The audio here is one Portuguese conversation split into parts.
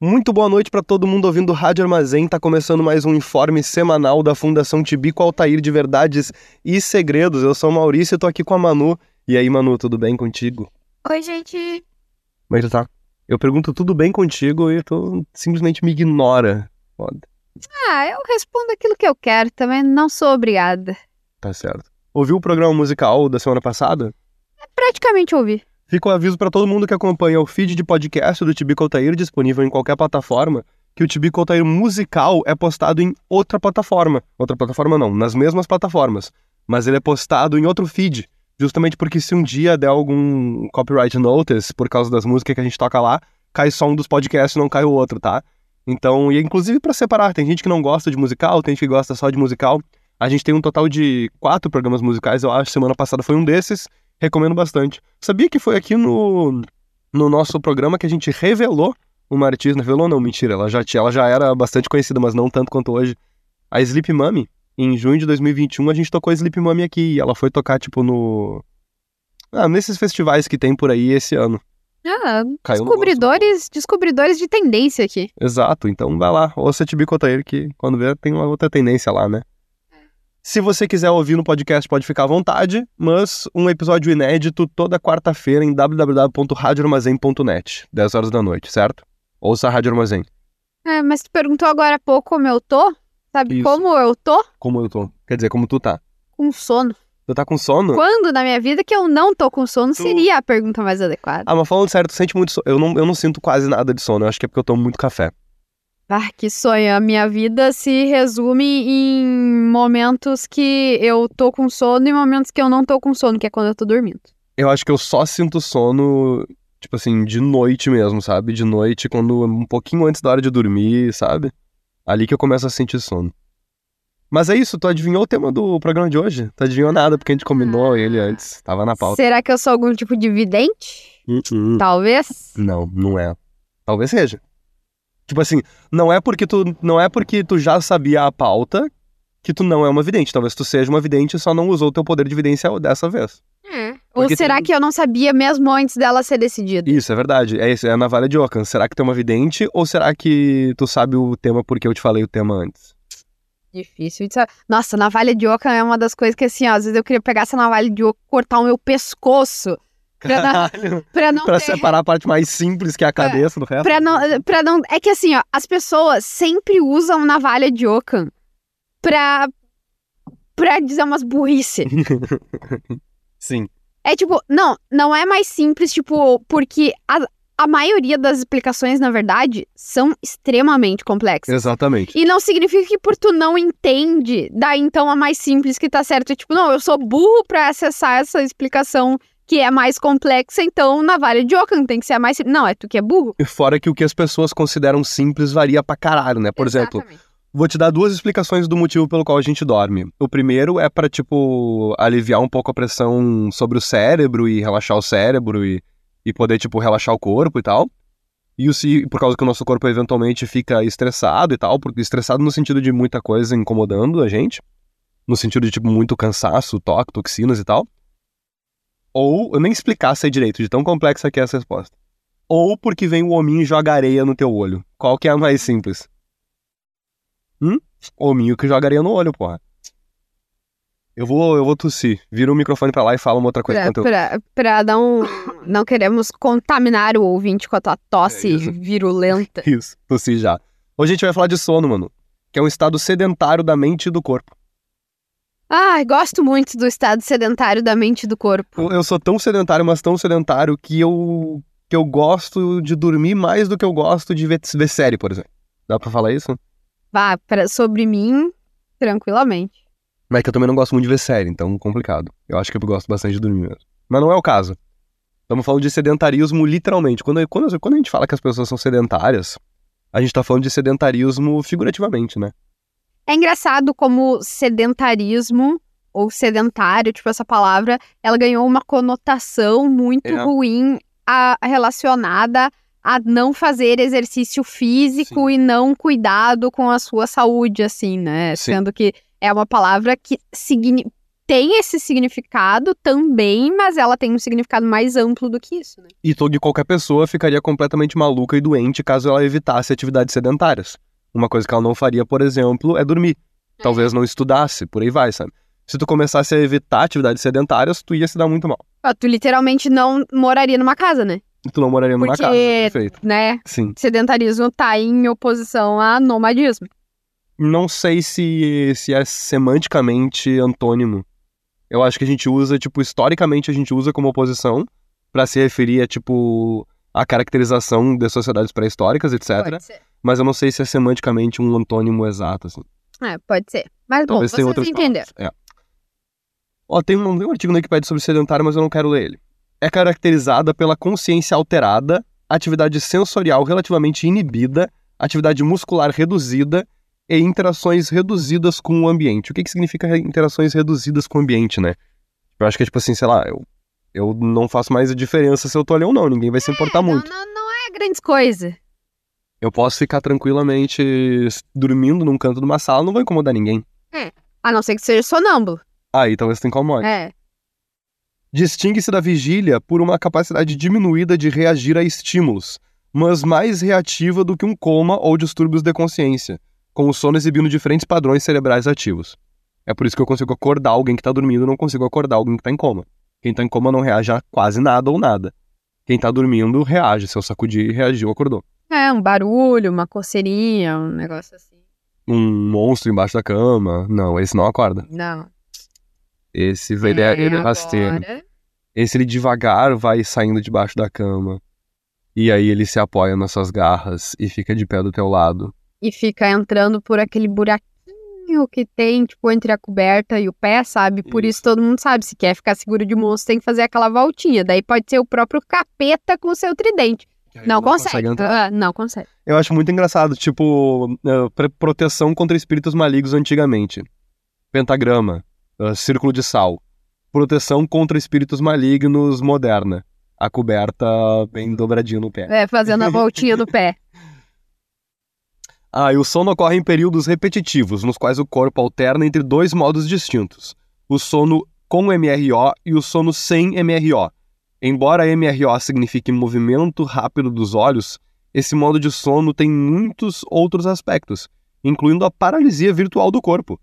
Muito boa noite para todo mundo ouvindo Rádio Armazém. Tá começando mais um informe semanal da Fundação Tibico Altair de Verdades e Segredos. Eu sou o Maurício e tô aqui com a Manu. E aí, Manu, tudo bem contigo? Oi, gente. Como é que tá? Eu pergunto tudo bem contigo e tu simplesmente me ignora. Foda. Ah, eu respondo aquilo que eu quero, também não sou obrigada. Tá certo. Ouviu o programa musical da semana passada? Praticamente ouvi. Fica o aviso para todo mundo que acompanha o feed de podcast do Tibico Altair, disponível em qualquer plataforma, que o Tibico Altair musical é postado em outra plataforma. Outra plataforma não, nas mesmas plataformas. Mas ele é postado em outro feed, justamente porque se um dia der algum copyright notice por causa das músicas que a gente toca lá, cai só um dos podcasts e não cai o outro, tá? Então, e inclusive para separar, tem gente que não gosta de musical, tem gente que gosta só de musical. A gente tem um total de quatro programas musicais, eu acho. Semana passada foi um desses. Recomendo bastante. Sabia que foi aqui no, no nosso programa que a gente revelou uma artista. Revelou não, mentira. Ela já, ela já era bastante conhecida, mas não tanto quanto hoje. A Sleep Mummy. Em junho de 2021 a gente tocou a Sleep Mummy aqui. E ela foi tocar, tipo, no... Ah, nesses festivais que tem por aí esse ano. Ah, Caiu descobridores, descobridores de tendência aqui. Exato, então vai lá, ouça Altair, que quando vê tem uma outra tendência lá, né? Se você quiser ouvir no podcast, pode ficar à vontade, mas um episódio inédito toda quarta-feira em www.radioarmazém.net, 10 horas da noite, certo? Ouça a Rádio Armazém. É, mas tu perguntou agora há pouco como eu tô? Sabe Isso. como eu tô? Como eu tô? Quer dizer, como tu tá? Com sono. Tu tá com sono? Quando na minha vida que eu não tô com sono Tu- seria a pergunta mais adequada. Ah, mas falando sério, tu sente muito sono. Eu não, eu não sinto quase nada de sono, eu acho que é porque eu tomo muito café. Ah, que sonho. A minha vida se resume em momentos que eu tô com sono e momentos que eu não tô com sono, que é quando eu tô dormindo. Eu acho que eu só sinto sono, tipo assim, de noite mesmo, sabe? De noite, quando um pouquinho antes da hora de dormir, sabe? Ali que eu começo a sentir sono. Mas é isso, tu adivinhou o tema do programa de hoje? Tu adivinhou nada, porque a gente combinou ele antes. Tava na pauta. Será que eu sou algum tipo de vidente? Uh-uh. Talvez. Não, não é. Talvez seja. Tipo assim, não é porque tu não é porque tu já sabia a pauta que tu não é uma vidente. Talvez tu seja uma vidente e só não usou o teu poder de vidência dessa vez. Ou Porque será tem- que eu não sabia mesmo antes dela ser decidida? Isso, é verdade. É isso, é a navalha de Ockham. Será que tu é uma vidente ou será que tu sabe o tema porque eu te falei o tema antes? Difícil de saber. Nossa, navalha de oca é uma das coisas que, assim, ó, às vezes eu queria pegar essa navalha de oca e cortar o meu pescoço. Pra não, Caralho. pra não pra ter- separar a parte mais simples que é a cabeça do resto. Pra não, pra não. É que assim, ó, as pessoas sempre usam navalha de Ockham pra. pra dizer umas burrice. Sim. É tipo, não, não é mais simples, tipo, porque a, a maioria das explicações, na verdade, são extremamente complexas. Exatamente. E não significa que por tu não entende, daí então a mais simples que tá certo. É tipo, não, eu sou burro pra acessar essa explicação que é mais complexa, então navalha de Ockham tem que ser a mais simples. Não, é tu que é burro. E fora que o que as pessoas consideram simples varia pra caralho, né? Por exemplo, Exatamente. Vou te dar duas explicações do motivo pelo qual a gente dorme. O primeiro é pra, tipo, aliviar um pouco a pressão sobre o cérebro e relaxar o cérebro e, e poder, tipo, relaxar o corpo e tal. E o, se- por causa que o nosso corpo eventualmente fica estressado e tal, porque estressado no sentido de muita coisa incomodando a gente. No sentido de, tipo, muito cansaço, toque, toxinas e tal. Ou, eu nem explicar sei direito, de tão complexa que é essa resposta. Ou porque vem o hominho e joga areia no teu olho. Qual que é a mais simples? Hominho que jogaria no olho, porra. Eu vou, eu vou tossir. Vira o microfone pra lá e fala uma outra coisa. Pra, eu- pra, pra não. Não queremos contaminar o ouvinte com a tua tosse É isso. virulenta. Isso, tossi já. Hoje a gente vai falar de sono, mano. Que é um estado sedentário da mente e do corpo. Ai, gosto muito do estado sedentário da mente e do corpo. Eu, eu sou tão sedentário, mas tão sedentário que eu, que eu gosto de dormir mais do que eu gosto de ver, ver série, por exemplo. Dá pra falar isso? Vá, pra, sobre mim, tranquilamente. Mas é que eu também não gosto muito de ver série, então complicado. Eu acho que eu gosto bastante de dormir mesmo. Mas não é o caso. Estamos falando de sedentarismo literalmente. Quando, quando, quando a gente fala que as pessoas são sedentárias, a gente tá falando de sedentarismo figurativamente, né? É engraçado como sedentarismo ou sedentário, tipo, essa palavra, ela ganhou uma conotação muito É. ruim a- relacionada a não fazer exercício físico Sim. e não cuidado com a sua saúde, assim, né? Sim. Sendo que é uma palavra que tem esse significado também, mas ela tem um significado mais amplo do que isso, né? E toda qualquer pessoa ficaria completamente maluca e doente caso ela evitasse atividades sedentárias. Uma coisa que ela não faria, por exemplo, é dormir. Talvez não estudasse, por aí vai, sabe? Se tu começasse a evitar atividades sedentárias, tu ia se dar muito mal. Ah, Tu literalmente não moraria numa casa, né? Tu não moraria numa Porque- casa, perfeito. Né? Sim. Sedentarismo tá em oposição a nomadismo. Não sei se, se é semanticamente antônimo. Eu acho que a gente usa, tipo, historicamente a gente usa como oposição pra se referir a, tipo, a caracterização de sociedades pré-históricas, etc. Pode ser. Mas eu não sei se é semanticamente um antônimo exato, assim. É, pode ser. Mas bom, Talvez vocês tenha outras entenderam. É. Ó, tem um, um artigo no Wikipedia sobre sedentário, mas eu não quero ler ele. É caracterizada pela consciência alterada, atividade sensorial relativamente inibida, atividade muscular reduzida e interações reduzidas com o ambiente. O que, que significa interações reduzidas com o ambiente, né? Eu acho que é tipo assim, sei lá, eu, eu não faço mais a diferença se eu tô ali ou não, ninguém vai se importar não, muito. não, não é grande coisa. Eu posso ficar tranquilamente dormindo num canto de uma sala, não vou incomodar ninguém. A não ser que seja sonâmbulo. Aí talvez tu incomode. É. Distingue-se da vigília por uma capacidade diminuída de reagir a estímulos, mas mais reativa do que um coma ou distúrbios de consciência, com o sono exibindo diferentes padrões cerebrais ativos. É por isso que eu consigo acordar alguém que está dormindo, não consigo acordar alguém que está em coma. Quem está em coma não reage a quase nada ou nada. Quem está dormindo reage. Se eu sacudir, reagiu, acordou. É, um barulho, uma coceirinha, um negócio assim. Um monstro embaixo da cama. Não, esse não acorda. Não. Esse ele é, ele é rasteiro. Esse ele devagar vai saindo debaixo da cama. E aí ele se apoia nas suas garras e fica de pé do teu lado. E fica entrando por aquele buraquinho que tem, tipo, entre a coberta e o pé, sabe? Por isso todo mundo sabe, se quer ficar seguro de monstro, tem que fazer aquela voltinha. Daí pode ser o próprio capeta com o seu tridente. Não, consegue. entrar. Ah, não consegue. Eu acho muito engraçado, tipo, eh, proteção contra espíritos malignos antigamente. Pentagrama, eh, círculo de sal. Proteção contra espíritos malignos moderna. A coberta bem dobradinha no pé. É, fazendo a voltinha do pé. Ah, e o sono ocorre em períodos repetitivos, nos quais o corpo alterna entre dois modos distintos: o sono com MRO e o sono sem MRO. Embora MRO signifique movimento rápido dos olhos, esse modo de sono tem muitos outros aspectos, incluindo a paralisia virtual do corpo.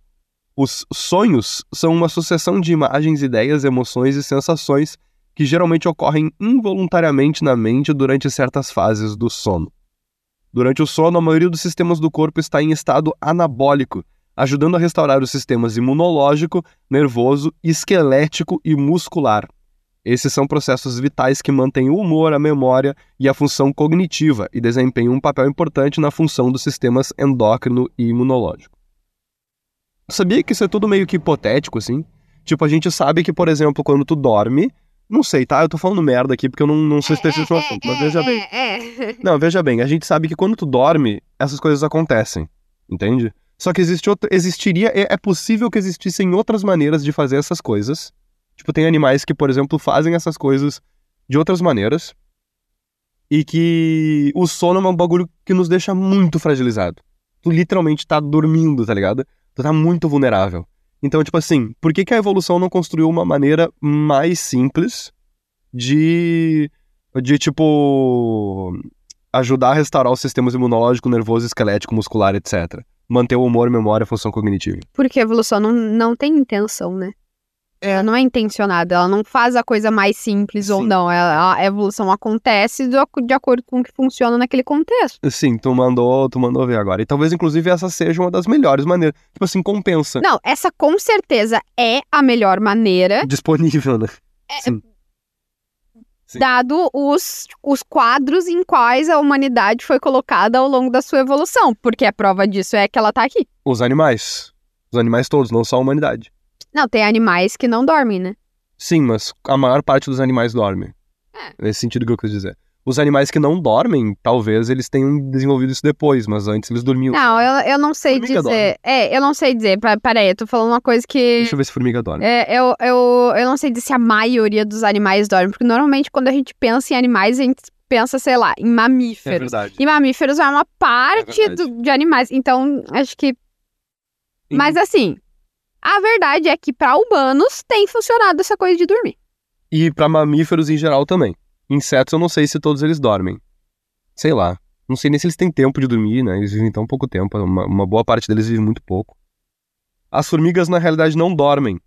Os sonhos são uma sucessão de imagens, ideias, emoções e sensações que geralmente ocorrem involuntariamente na mente durante certas fases do sono. Durante o sono, a maioria dos sistemas do corpo está em estado anabólico, ajudando a restaurar os sistemas imunológico, nervoso, esquelético e muscular. Esses são processos vitais que mantêm o humor, a memória e a função cognitiva e desempenham um papel importante na função dos sistemas endócrino e imunológico. Sabia que isso é tudo meio que hipotético, assim? Tipo, a gente sabe que, por exemplo, quando tu dorme, não sei, tá? Eu tô falando merda aqui porque eu não, não sou especialista no assunto, mas veja bem. É, é. Não, veja bem, a gente sabe que quando tu dorme, essas coisas acontecem, entende? Só que existe outra, existiria, é, é possível que existissem outras maneiras de fazer essas coisas. Tipo, tem animais que, por exemplo, fazem essas coisas de outras maneiras. E que o sono é um bagulho que nos deixa muito fragilizado. Tu literalmente tá dormindo, tá ligado? Tu tá muito vulnerável. Então, tipo assim, por que, que a evolução não construiu uma maneira mais simples de. de tipo. ajudar a restaurar os sistemas imunológico, nervoso, esquelético, muscular, etc. Manter o humor, memória função cognitiva. Porque a evolução não, não tem intenção, né? Ela não é intencionada, ela não faz a coisa mais simples ou Sim. não. Ela- a evolução acontece de, ac- de acordo com o que funciona naquele contexto. Sim, tu mandou, tu mandou ver agora. E talvez, inclusive, essa seja uma das melhores maneiras. Tipo assim, compensa. Não, essa com certeza é a melhor maneira, Disponível, né? Sim. Sim. dado os, os quadros em quais a humanidade foi colocada ao longo da sua evolução. Porque a prova disso é que ela tá aqui. Os animais. Os animais todos, não só a humanidade. Não, tem animais que não dormem, né? Sim, mas a maior parte dos animais dorme. É. Nesse sentido que eu quis dizer. Os animais que não dormem, talvez eles tenham desenvolvido isso depois, mas antes eles dormiam. Não, eu, eu não sei Formiga dizer. É, eu não sei dizer. Peraí, eu tô falando uma coisa que. Deixa eu ver se formiga dorme. É, eu, eu, eu não sei dizer se a maioria dos animais dorme, porque normalmente quando a gente pensa em animais, a gente pensa, sei lá, em mamíferos. verdade. e mamíferos é uma parte É do- de animais. Então, acho que. Mas assim, a verdade é que pra humanos tem funcionado essa coisa de dormir. E pra mamíferos em geral também. Insetos eu não sei se todos eles dormem. Sei lá. Não sei nem se eles têm tempo de dormir, né? Eles vivem tão pouco tempo. Uma, uma boa parte deles vive muito pouco. As formigas, na realidade, não dormem.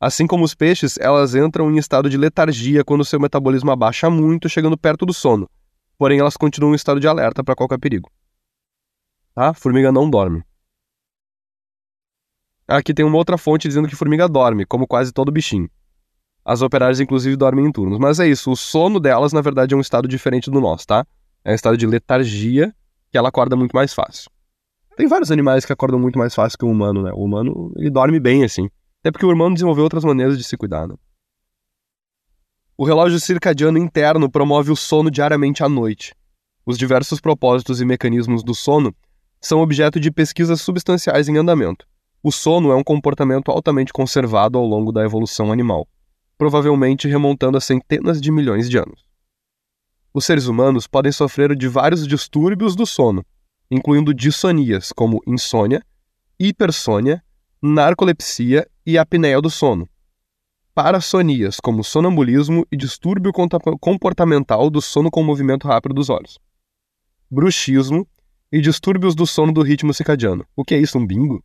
Assim como os peixes, elas entram em estado de letargia quando seu metabolismo abaixa muito, chegando perto do sono. Porém, elas continuam em estado de alerta para qualquer perigo. Tá? Formiga não dorme. Aqui tem uma outra fonte dizendo que formiga dorme, como quase todo bichinho. As operárias, inclusive, dormem em turnos. Mas é isso, o sono delas, na verdade, é um estado diferente do nosso, tá? É um estado de letargia que ela acorda muito mais fácil. Tem vários animais que acordam muito mais fácil que o humano, né? O humano, ele dorme bem, assim. Até porque o humano desenvolveu outras maneiras de se cuidar, né? O relógio circadiano interno promove o sono diariamente à noite. Os diversos propósitos e mecanismos do sono são objeto de pesquisas substanciais em andamento. O sono é um comportamento altamente conservado ao longo da evolução animal provavelmente remontando a centenas de milhões de anos. Os seres humanos podem sofrer de vários distúrbios do sono, incluindo dissonias como insônia, hipersônia, narcolepsia e apneia do sono. Parassonias como sonambulismo e distúrbio comportamental do sono com movimento rápido dos olhos. Bruxismo e distúrbios do sono do ritmo circadiano. O que é isso, um bingo?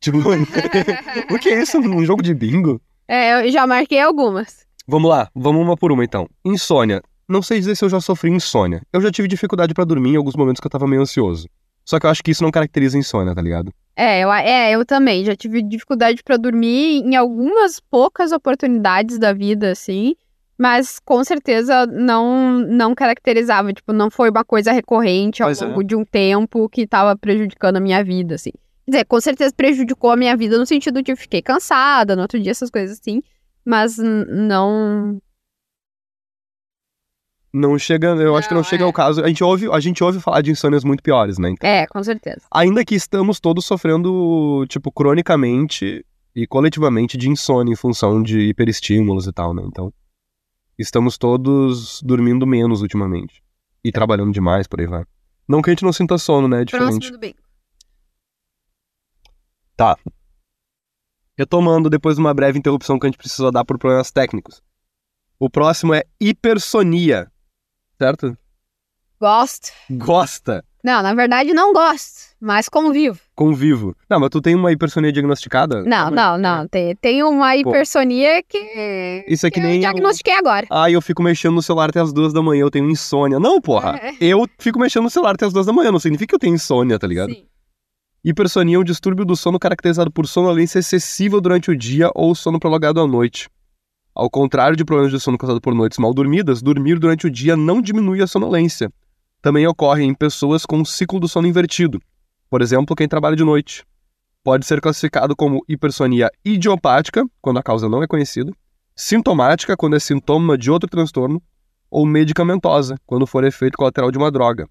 Tipo, o que é isso, um jogo de bingo? É, eu já marquei algumas. Vamos lá, vamos uma por uma então. Insônia. Não sei dizer se eu já sofri insônia. Eu já tive dificuldade pra dormir em alguns momentos que eu tava meio ansioso. Só que eu acho que isso não caracteriza insônia, tá ligado? É, eu, é, eu também. Já tive dificuldade pra dormir em algumas poucas oportunidades da vida, assim. Mas com certeza não não caracterizava, tipo, não foi uma coisa recorrente ao Pois é. longo de um tempo que tava prejudicando a minha vida, assim. Quer dizer, com certeza prejudicou a minha vida no sentido de eu fiquei cansada no outro dia, essas coisas assim. Mas não. Não chega, eu acho que não Não, chega é. ao caso. A gente ouve, a gente ouve falar de insônias muito piores, né? Então, É, com certeza. ainda que estamos todos sofrendo, tipo, cronicamente e coletivamente de insônia em função de hiperestímulos e tal, né? Então, estamos todos dormindo menos ultimamente e trabalhando demais, por aí vai. Não que a gente não sinta sono, né? É diferente. Próximo do bem. Retomando depois de uma breve interrupção que a gente precisou dar por problemas técnicos. O próximo é hipersonia. Certo? Gosto. Gosta. Não, na verdade não gosto, mas convivo. Convivo. Não, mas tu tem uma hipersonia diagnosticada? Não, não, não. Tem, tem uma hipersonia que. Isso é que que nem eu eu- diagnostiquei agora. Ah, eu fico mexendo no celular até as duas da manhã, eu tenho insônia. Não, porra. É. Eu fico mexendo no celular até as duas da manhã, não significa que eu tenho insônia, tá ligado? Sim. Hipersonia é um distúrbio do sono caracterizado por sonolência excessiva durante o dia ou sono prolongado à noite. Ao contrário de problemas de sono causados por noites mal dormidas, dormir durante o dia não diminui a sonolência. Também ocorre em pessoas com um ciclo do sono invertido. Por exemplo, quem trabalha de noite. Pode ser classificado como hipersonia idiopática, quando a causa não é conhecida, sintomática, quando é sintoma de outro transtorno, ou medicamentosa, quando for efeito colateral de uma droga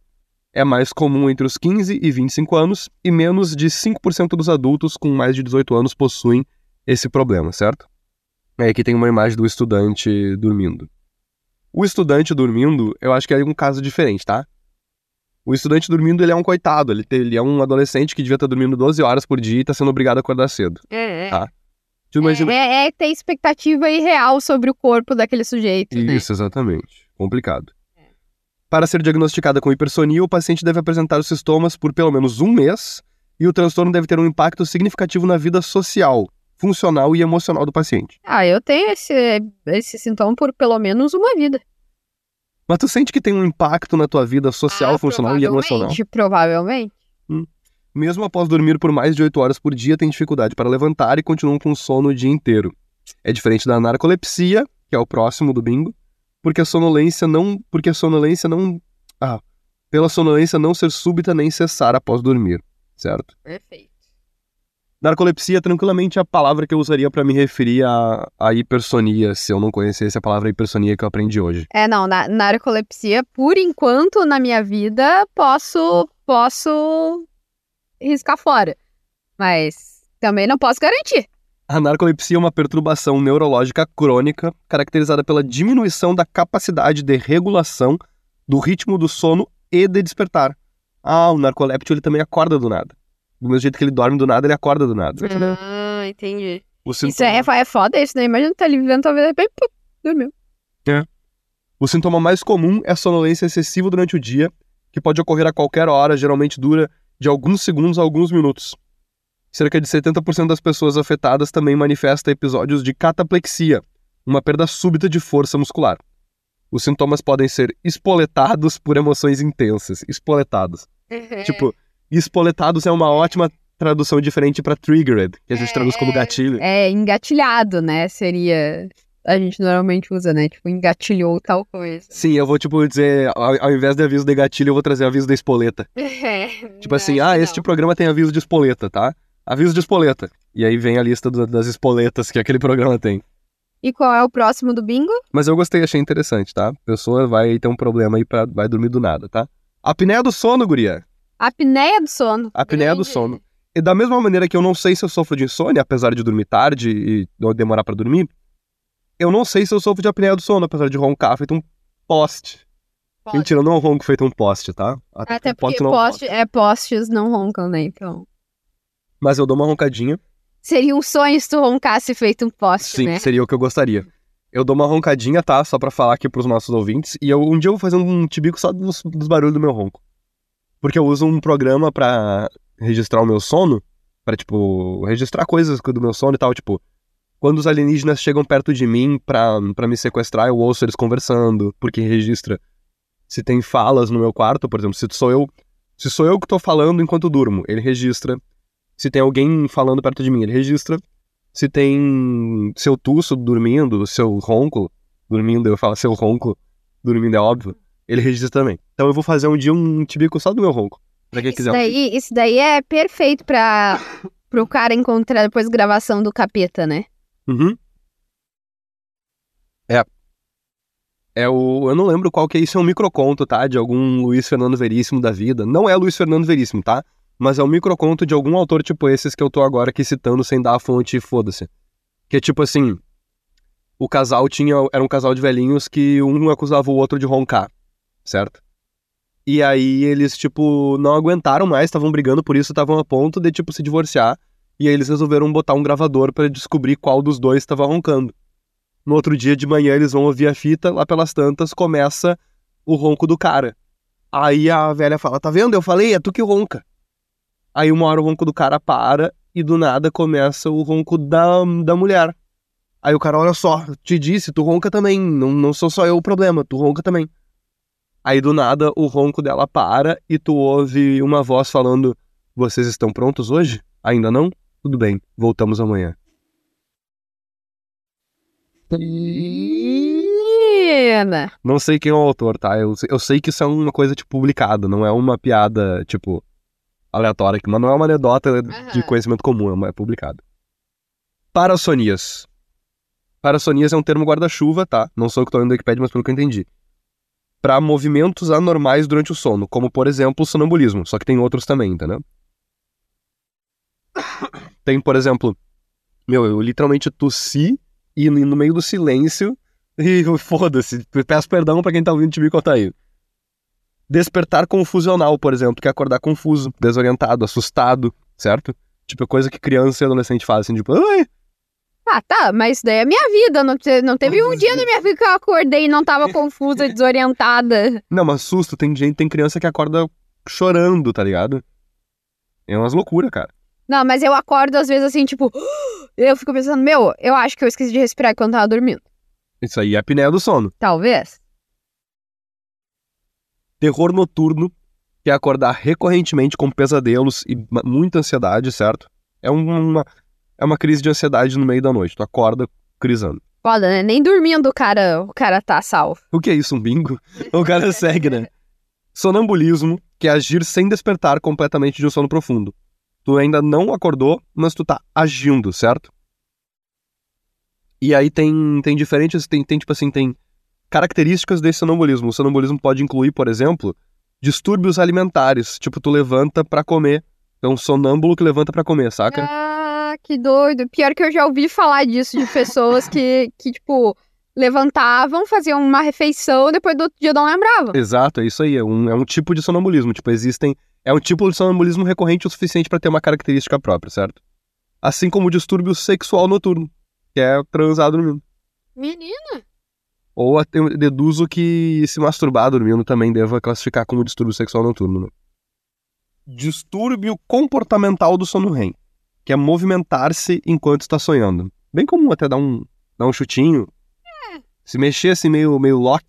é mais comum entre os 15 e 25 anos e menos de 5% dos adultos com mais de 18 anos possuem esse problema, certo? Aí aqui tem uma imagem do estudante dormindo. O estudante dormindo, eu acho que é um caso diferente, tá? O estudante dormindo, ele é um coitado, ele, ele é um adolescente que devia estar dormindo 12 horas por dia e está sendo obrigado a acordar cedo. É, é. Tá. Imagina... É, é ter expectativa irreal sobre o corpo daquele sujeito. né? Isso, exatamente. Complicado. Para ser diagnosticada com hipersonia, o paciente deve apresentar os sintomas por pelo menos um mês e o transtorno deve ter um impacto significativo na vida social, funcional e emocional do paciente. Ah, eu tenho esse, esse sintoma por pelo menos uma vida. Mas tu sente que tem um impacto na tua vida social, Ah, funcional e emocional? provavelmente, Provavelmente. Mesmo após dormir por mais de 8 horas por dia, tem dificuldade para levantar e continuam com sono o dia inteiro. É diferente da narcolepsia, que é o próximo do bingo, porque a sonolência não, porque a sonolência não, ah, pela sonolência não ser súbita nem cessar após dormir, certo? Perfeito. Narcolepsia é tranquilamente a palavra que eu usaria pra me referir à, à hipersonia, se eu não conhecesse a palavra hipersonia que eu aprendi hoje. É, não, na, narcolepsia, por enquanto, na minha vida, posso, posso riscar fora. Mas também não posso garantir. A narcolepsia é uma perturbação neurológica crônica caracterizada pela diminuição da capacidade de regulação do ritmo do sono e de despertar. Ah, o narcoléptico ele também acorda do nada. Do mesmo jeito que ele dorme do nada, ele acorda do nada. Ah, entendi. O Isso sintoma, é, é foda isso, né? Imagina tu tá ali vivendo, talvez, repente, pum, dormiu. o sintoma mais comum é a sonolência excessiva durante o dia, que pode ocorrer a qualquer hora, geralmente dura de alguns segundos a alguns minutos. Cerca de 70% das pessoas afetadas também manifestam episódios de cataplexia, uma perda súbita de força muscular. Os sintomas podem ser espoletados por emoções intensas. Espoletados. Tipo, espoletados é uma ótima tradução diferente para triggered, que a gente traduz como gatilho. É, engatilhado, né? Seria. A gente normalmente usa, né? Tipo, engatilhou tal coisa. Sim, eu vou, tipo, dizer, ao, ao invés de aviso de gatilho, eu vou trazer aviso de espoleta. Tipo assim, ah, este programa tem aviso de espoleta, tá? Aviso de espoleta. E aí vem a lista do- das espoletas que aquele programa tem. E qual é o próximo do bingo? Mas eu gostei, achei interessante, tá? A pessoa vai ter um problema aí, pra, vai dormir do nada, tá? Apneia do sono, guria. Apneia do sono. Apneia do Grande. sono. E da mesma maneira que eu não sei se eu sofro de insônia, apesar de dormir tarde e não demorar pra dormir, eu não sei se eu sofro de apneia do sono, apesar de roncar feito um poste. Pode. Mentira, eu não ronco feito um poste, tá? Até poste porque não poste, é, postes não roncam, né? Então. Mas eu dou uma roncadinha. Seria um sonho se tu roncasse feito um poste, Sim, né? seria o que eu gostaria. Eu dou uma roncadinha, tá? Só pra falar aqui pros nossos ouvintes. E eu, um dia eu vou fazer um tibico só dos, dos barulhos do meu ronco. Porque eu uso um programa pra registrar o meu sono. Pra, tipo, registrar coisas do meu sono e tal. Tipo, quando os alienígenas chegam perto de mim pra, pra me sequestrar, eu ouço eles conversando. Porque registra se tem falas no meu quarto, por exemplo. Se sou eu, se sou eu que tô falando enquanto durmo, ele registra. Se tem alguém falando perto de mim, ele registra se tem seu tuço dormindo, seu ronco dormindo, eu falo seu ronco dormindo é óbvio, ele registra também. Então eu vou fazer um dia um tibico só do meu ronco, pra quem Isso quiser. daí, isso daí é perfeito pra, pro cara encontrar depois gravação do capeta, né? Uhum. É. É o. Eu não lembro qual que é isso, é um microconto, tá? De algum Luiz Fernando Veríssimo da vida. Não é Luiz Fernando Veríssimo, tá? Mas é um microconto de algum autor tipo esses que eu tô agora aqui citando sem dar a fonte foda-se. Que é tipo assim. O casal tinha. Era um casal de velhinhos que um acusava o outro de roncar, certo? E aí eles, tipo, não aguentaram mais, estavam brigando por isso, estavam a ponto de, tipo, se divorciar. E aí eles resolveram botar um gravador pra descobrir qual dos dois estava roncando. No outro dia de manhã eles vão ouvir a fita, lá pelas tantas começa o ronco do cara. Aí a velha fala: Tá vendo? Eu falei, é tu que ronca. Aí uma hora o ronco do cara para e do nada começa o ronco da, da mulher. Aí o cara, olha só, te disse, tu ronca também, não, não sou só eu o problema, tu ronca também. Aí do nada o ronco dela para e tu ouve uma voz falando: Vocês estão prontos hoje? Ainda não? Tudo bem, voltamos amanhã. Não sei quem é o autor, tá? Eu, eu sei que isso é uma coisa, tipo, publicada, não é uma piada, tipo, aleatória, aqui, mas não é uma anedota de Aham. conhecimento comum, é, é publicado. Parassonias. Parassonias é um termo guarda-chuva, tá? Não sou eu que tô lendo do Wikipedia, mas pelo que eu entendi. Para movimentos anormais durante o sono, como, por exemplo, o sonambulismo, só que tem outros também, entendeu? Tem, por exemplo, meu, eu literalmente tossi e no meio do silêncio e foda-se, peço perdão pra quem tá ouvindo Tibi Cotaí. Despertar confusional, por exemplo, que é acordar confuso, desorientado, assustado, certo? Tipo, coisa que criança e adolescente fazem, assim, tipo, ai, Ah, tá, mas isso daí é minha vida. Não, não teve um dia na minha vida que eu acordei e não tava confusa, desorientada. Não, mas susto, tem gente, tem criança que acorda chorando, tá ligado? É umas loucuras, cara. Não, mas eu acordo às vezes assim, tipo, eu fico pensando, meu, eu acho que eu esqueci de respirar quando tava dormindo. Isso aí é apneia do sono. Talvez. Terror noturno, que é acordar recorrentemente com pesadelos e muita ansiedade, certo? É um- uma, é uma crise de ansiedade no meio da noite. Tu acorda crisando. Foda, né? Nem dormindo o cara, o cara tá salvo. O que é isso, um bingo? O cara segue, né? Sonambulismo, que é agir sem despertar completamente de um sono profundo. Tu ainda não acordou, mas tu tá agindo, certo? E aí tem, tem diferentes, tem, tem tipo assim, tem características desse sonambulismo. O sonambulismo pode incluir, por exemplo, distúrbios alimentares, tipo tu levanta pra comer. É um sonâmbulo que levanta pra comer, saca? Ah, que doido. Pior que eu já ouvi falar disso de pessoas que, que tipo, levantavam, faziam uma refeição, depois do outro dia não lembravam. Exato, é isso aí. É um, é um tipo de sonambulismo. Tipo, existem. É um tipo de sonambulismo recorrente o suficiente pra ter uma característica própria, certo? Assim como o distúrbio sexual noturno, que é transar dormindo. Menina. Ou até eu deduzo que se masturbar dormindo também deva classificar como distúrbio sexual noturno. Né? Distúrbio comportamental do sono REM, que é movimentar-se enquanto está sonhando. Bem comum até dar um, dar um chutinho, se mexer assim meio, meio lock.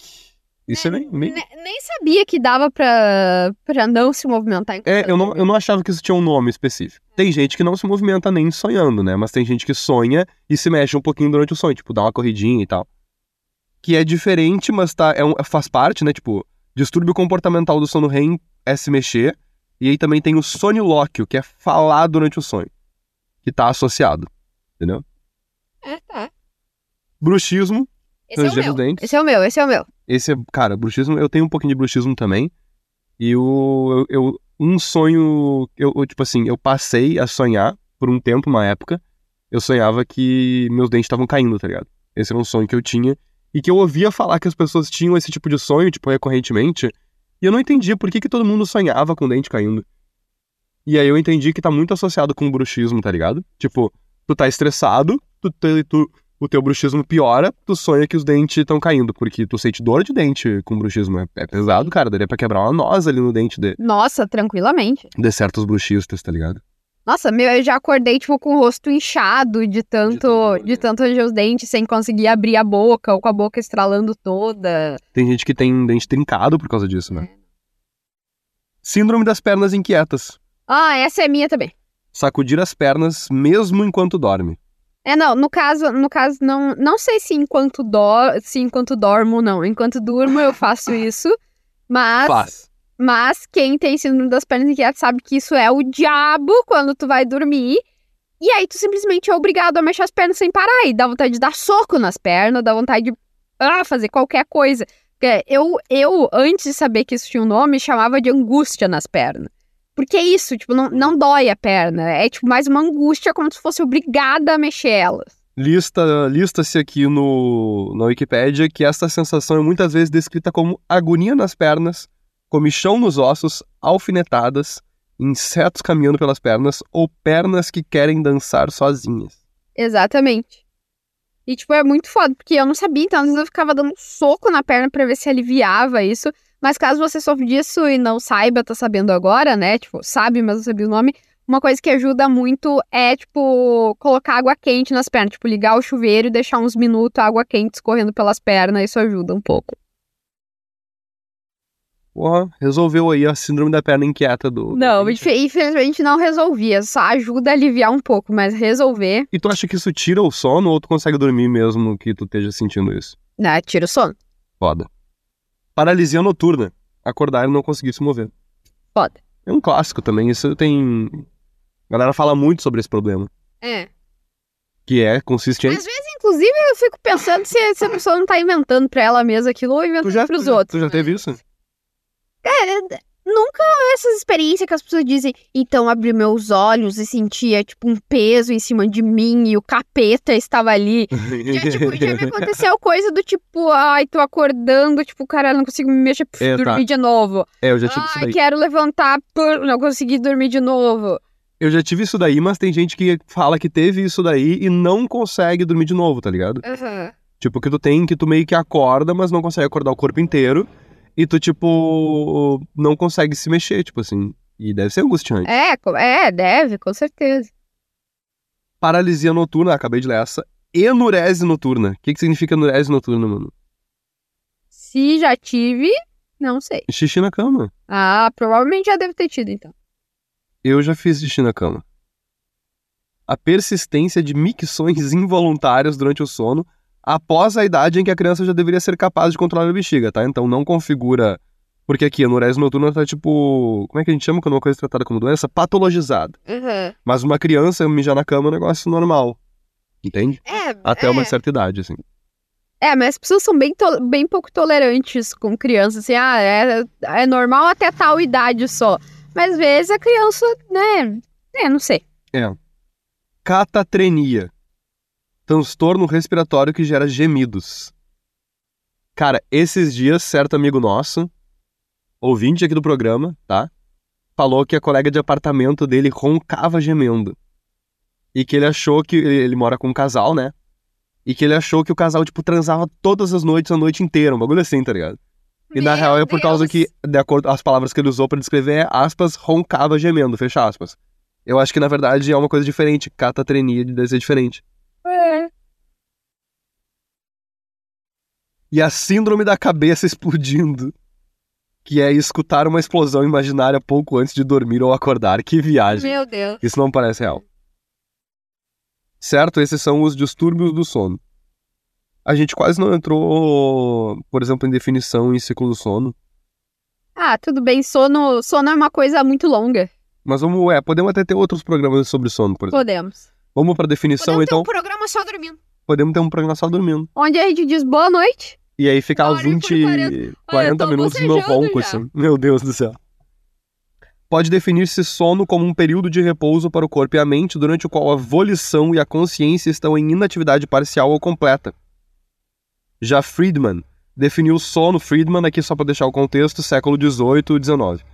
Isso é, bem, bem... Ne- Nem sabia que dava pra, pra não se movimentar. enquanto É, eu não, eu não achava que isso tinha um nome específico. Tem gente que não se movimenta nem sonhando, né? Mas tem gente que sonha e se mexe um pouquinho durante o sonho, tipo, dá uma corridinha e tal. Que é diferente, mas tá, é um- faz parte, né? Tipo, distúrbio comportamental do sono REM é se mexer. E aí também tem o sonilóquio, que é falar durante o sonho. Que tá associado. Entendeu? É, tá. Bruxismo, Esse é o meu. dentes. Esse é o meu, esse é o meu. Esse é, cara, bruxismo, eu tenho um pouquinho de bruxismo também. E o, eu, eu- um sonho, eu, eu, tipo assim, eu passei a sonhar por um tempo, uma época. Eu sonhava que meus dentes estavam caindo, tá ligado? Esse era um sonho que eu tinha. E que eu ouvia falar que as pessoas tinham esse tipo de sonho, tipo, recorrentemente. E eu não entendia por que, que todo mundo sonhava com o dente caindo. E aí eu entendi que tá muito associado com o bruxismo, tá ligado? Tipo, tu tá estressado, tu, te- tu, o teu bruxismo piora, tu sonha que os dentes estão caindo, porque tu sente dor de dente com bruxismo. É, é pesado, cara. Daria pra quebrar uma noz ali no dente de, Nossa, tranquilamente. de certos bruxistas, tá ligado? Nossa, meu, eu já acordei, tipo, com o rosto inchado de tanto, de tanto ranger os dentes, sem conseguir abrir a boca, ou com a boca estralando toda. Tem gente que tem dente trincado por causa disso, né? Síndrome das pernas inquietas. Ah, essa é minha também. Sacudir as pernas mesmo enquanto dorme. É, não, no caso, no caso, não, não sei se enquanto, dor, se enquanto dormo ou não. Enquanto durmo eu faço isso, mas, Faz. Mas quem tem síndrome das pernas inquietas sabe que isso é o diabo quando tu vai dormir. E aí tu simplesmente é obrigado a mexer as pernas sem parar. E dá vontade de dar soco nas pernas, dá vontade de ah, fazer qualquer coisa. Eu, eu, antes de saber que isso tinha um nome, chamava de angústia nas pernas. Porque é isso, tipo, não, não dói a perna. É tipo mais uma angústia como se fosse obrigada a mexer elas. Lista, lista-se aqui no, na Wikipédia que esta sensação é muitas vezes descrita como agonia nas pernas, comichão nos ossos, alfinetadas, insetos caminhando pelas pernas ou pernas que querem dançar sozinhas. Exatamente. E, tipo, é muito foda, porque eu não sabia, então às vezes eu ficava dando um soco na perna pra ver se aliviava isso. Mas caso você sofra disso e não saiba, tá sabendo agora, né? Tipo, sabe, mas não sabia o nome. Uma coisa que ajuda muito é, tipo, colocar água quente nas pernas. Tipo, ligar o chuveiro e deixar uns minutos a água quente escorrendo pelas pernas. Isso ajuda um pouco. Porra, resolveu aí a síndrome da perna inquieta do. Não, infelizmente não resolvia. Só ajuda a aliviar um pouco, mas resolver, E tu acha que isso tira o sono ou tu consegue dormir mesmo que tu esteja sentindo isso? né, tira o sono. Foda. Paralisia noturna. Acordar e não conseguir se mover. Foda. É um clássico também. Isso tem. A galera fala muito sobre esse problema. É. Que é, consiste em. Às vezes, inclusive, eu fico pensando se, se a pessoa não tá inventando pra ela mesma aquilo ou inventando Tu já, pros tu outros. Tu já né? teve isso? É, nunca essas experiências que as pessoas dizem, então abri meus olhos e sentia, tipo, um peso em cima de mim e o capeta estava ali. Já, tipo, já me aconteceu coisa do tipo, ai, tô acordando, tipo, caralho, não consigo me mexer, puf, É, tá. dormir de novo. É, eu já tive isso Ai, daí. quero levantar, puf, não consegui dormir de novo. Eu já tive isso daí, mas tem gente que fala que teve isso daí e não consegue dormir de novo, tá ligado? Aham. Tipo, que tu tem, que tu meio que acorda, mas não consegue acordar o corpo inteiro. E tu, tipo, não consegue se mexer, tipo assim. E deve ser angustiante. É, é, deve, com certeza. Paralisia noturna, acabei de ler essa. Enurese noturna. O que, que significa enurese noturna, mano? Se já tive, não sei. Xixi na cama. Ah, provavelmente já deve ter tido, então. Eu já fiz xixi na cama. A persistência de micções involuntárias durante o sono após a idade em que a criança já deveria ser capaz de controlar a bexiga, tá? Então não configura Porque aqui, a anorexia noturna tá tipo. Como é que a gente chama quando uma coisa é tratada como doença? Patologizada. Uhum. Mas uma criança mijar na cama é um negócio normal. Entende? É, Até é. uma certa idade, assim. É, mas as pessoas são bem, to- bem pouco tolerantes com crianças, assim, ah, é, é normal até tal idade só. Mas às vezes a criança, né, é, não sei. Catatrenia. Transtorno respiratório que gera gemidos. Cara, esses dias, certo amigo nosso, ouvinte aqui do programa, tá? Falou que a colega de apartamento dele roncava gemendo. E que ele achou que. Ele, ele mora com um casal, né? E que ele achou que o casal, tipo, transava todas as noites, a noite inteira. Um bagulho assim, tá ligado? E na Meu real é por causa Deus. que, de acordo com as palavras que ele usou pra descrever, é aspas, roncava gemendo, fecha aspas. Eu acho que na verdade é uma coisa diferente. Catatrenia deve ser diferente. É. E a síndrome da cabeça explodindo. Que é escutar uma explosão imaginária pouco antes de dormir ou acordar. Que viagem. Meu Deus. Isso não parece real. Certo? Esses são os distúrbios do sono. A gente quase não entrou, por exemplo, em definição em ciclo do sono. Ah, tudo bem, sono, sono é uma coisa muito longa. Mas vamos, é, podemos até ter outros programas sobre sono, por exemplo. Podemos. Vamos pra definição, Podemos então. ter um programa só dormindo. Podemos ter um programa só dormindo. Onde a gente diz boa noite. E aí ficar e 20, por 40, 40. Ah, eu tô minutos no meu ronco, assim. Meu Deus do céu. Pode definir-se sono como um período de repouso para o corpo e a mente, durante o qual a volição e a consciência estão em inatividade parcial ou completa. Já Friedman definiu o sono, Friedman, aqui só para deixar o contexto, século XVIII e XIX,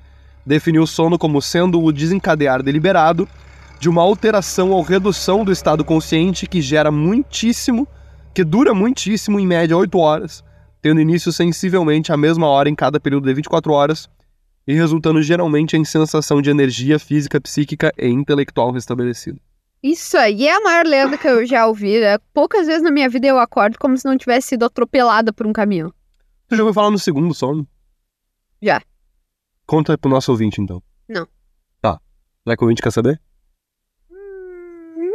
definiu o sono como sendo o desencadear deliberado de uma alteração ou redução do estado consciente que gera muitíssimo, que dura muitíssimo, em média 8 horas, tendo início sensivelmente à mesma hora em cada período de 24 horas e resultando geralmente em sensação de energia física, psíquica e intelectual restabelecida. Isso aí é a maior lenda que eu já ouvi. né? Poucas vezes na minha vida eu acordo como se não tivesse sido atropelada por um caminhão. Você já ouviu falar no segundo sono? Já. Conta pro nosso ouvinte, então. Não. Tá. Já que o ouvinte quer saber?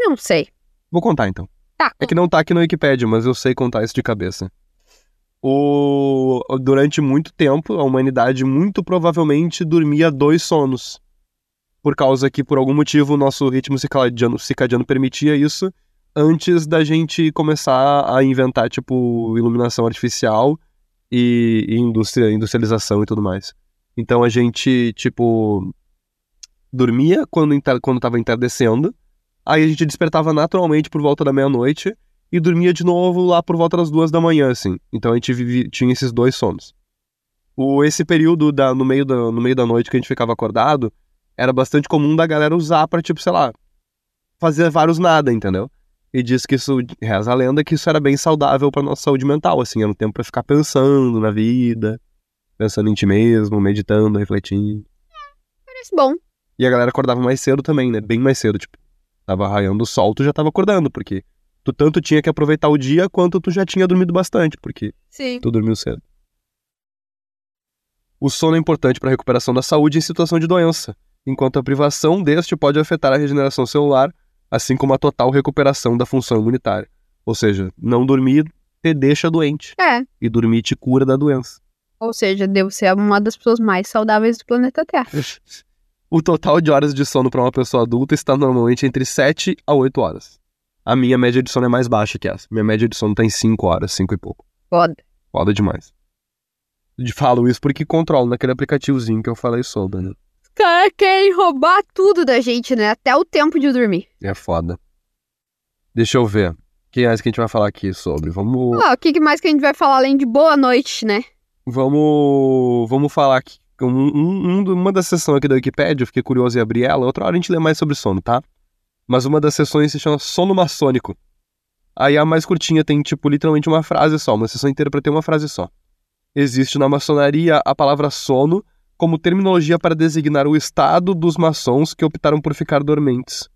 Não sei. Vou contar, então. Tá. É que não tá aqui no Wikipedia, mas eu sei contar isso de cabeça. O... Durante muito tempo, a humanidade muito provavelmente dormia dois sonos. Por causa que, por algum motivo, o nosso ritmo circadiano, circadiano permitia isso antes da gente começar a inventar, tipo, iluminação artificial e, e indústria, industrialização e tudo mais. Então a gente, tipo, dormia quando, quando tava entardecendo, aí a gente despertava naturalmente por volta da meia-noite e dormia de novo lá por volta das duas da manhã, assim. Então a gente vivi- tinha esses dois sonos. O, esse período da, no, meio da, no meio da noite que a gente ficava acordado era bastante comum da galera usar pra, tipo, sei lá, fazer vários nada, entendeu? E diz que isso, reza a lenda, que isso era bem saudável pra nossa saúde mental, assim, era um tempo pra ficar pensando na vida, pensando em ti mesmo, meditando, refletindo. Parece bom. E a galera acordava mais cedo também, né? Bem mais cedo, tipo, tava raiando o sol, tu já tava acordando, porque tu tanto tinha que aproveitar o dia quanto tu já tinha dormido bastante, porque Sim. tu dormiu cedo. O sono é importante para a recuperação da saúde em situação de doença, enquanto a privação deste pode afetar a regeneração celular, assim como a total recuperação da função imunitária. Ou seja, não dormir te deixa doente, É. e dormir te cura da doença. Ou seja, devo ser uma das pessoas mais saudáveis do planeta Terra. O total de horas de sono para uma pessoa adulta está normalmente entre 7 a 8 horas. A minha média de sono é mais baixa que essa. Minha média de sono tá em 5 horas, 5 e pouco. Foda. Foda demais. De- Falo isso porque controlo naquele aplicativozinho que eu falei sobre, né? Os caras querem roubar tudo da gente, né? Até o tempo de dormir. É foda. Deixa eu ver. Quem mais que a gente vai falar aqui sobre? Vamos. Ah, o que que mais que a gente vai falar além de boa noite, né? Vamos. Vamos falar aqui. Um, um- um- uma das sessões aqui da Wikipédia, eu fiquei curioso em abrir ela. Outra hora a gente lê mais sobre sono, tá? Mas uma das sessões se chama Sono Maçônico. Aí a mais curtinha tem, tipo, literalmente uma frase só, uma sessão inteira pra ter uma frase só. Existe na maçonaria a palavra sono como terminologia para designar o estado dos maçons que optaram por ficar dormentes.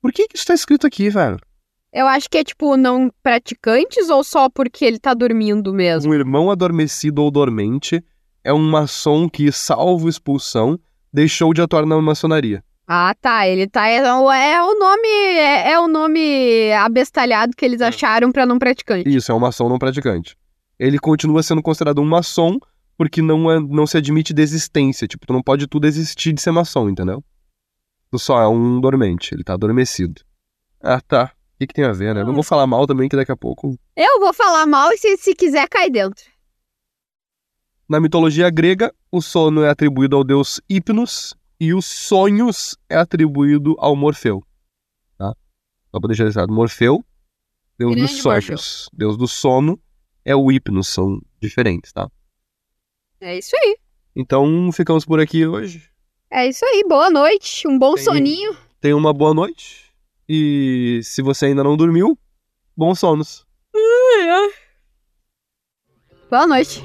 Por que, que isso tá escrito aqui, velho? Eu acho que é tipo não praticantes ou só porque ele tá dormindo mesmo? Um irmão adormecido ou dormente é um maçom que, salvo expulsão, deixou de atuar na maçonaria. Ah, tá. Ele tá. É, o- é o nome. É, é o nome abestalhado que eles acharam pra não praticante. Isso, é um maçom não praticante. Ele continua sendo considerado um maçom porque não, é, não se admite desistência. Tipo, tu não pode tu desistir de ser maçom, entendeu? Tu só é um dormente, ele tá adormecido. Ah, tá. O que, que tem a ver, né? Não vou falar mal também, que daqui a pouco. Eu vou falar mal e se, se quiser, cai dentro. Na mitologia grega, o sono é atribuído ao deus Hipnos e os sonhos é atribuído ao Morfeu. Tá? Só pra deixar registrado. Morfeu, deus Grande dos sonhos. Deus do sono é o Hipnos, são diferentes, tá? É isso aí. Então, ficamos por aqui hoje. É isso aí. Boa noite. Um bom Tem- soninho. Tenha uma boa noite. E se você ainda não dormiu, bons sonos. Boa noite.